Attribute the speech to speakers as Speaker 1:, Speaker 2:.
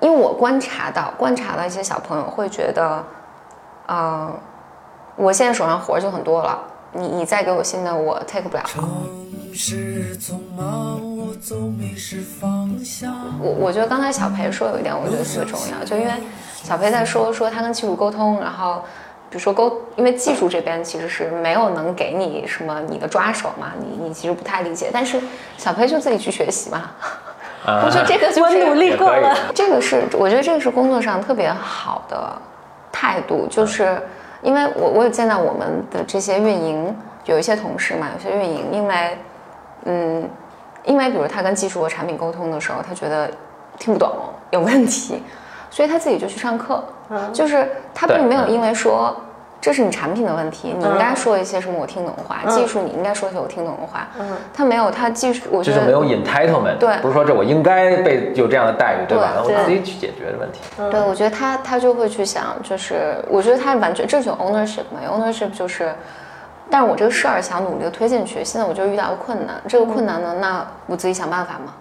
Speaker 1: 因为我观察到，观察到一些小朋友会觉得，呃，我现在手上活就很多了，你你再给我新的，我 take 不了。
Speaker 2: 城市，我。
Speaker 1: 我我觉得刚才小裴说有一点，我觉得特别重要，就因为小裴在说说他跟技术沟通，然后比如说沟，因为技术这边其实是没有能给你什么你的抓手嘛，你你其实不太理解，但是小裴就自己去学习嘛。
Speaker 3: 啊
Speaker 1: 我觉得这个就是
Speaker 4: 我努力过了。
Speaker 1: 这个是我觉得这个是工作上特别好的态度，就是因为我我有见到我们的这些运营有一些同事嘛，有些运营因为嗯，因为比如他跟技术和产品沟通的时候，他觉得听不懂有问题，所以他自己就去上课，就是他并没有因为说。这是你产品的问题，你应该说一些什么我听懂的话。技术你应该说一些我听懂的话。他没有，他技术我觉得
Speaker 3: 就是没有 entitlement，
Speaker 1: 对
Speaker 3: 不是说这我应该被有这样的待遇，对吧？
Speaker 1: 对
Speaker 3: 我自己去解决的问题。
Speaker 1: 对，我觉得他他就会去想，就是我觉得他完全这就 ownership 嘛，ownership 就是，但是我这个事儿想努力的推进去，现在我就遇到个困难，这个困难呢，那我自己想办法嘛。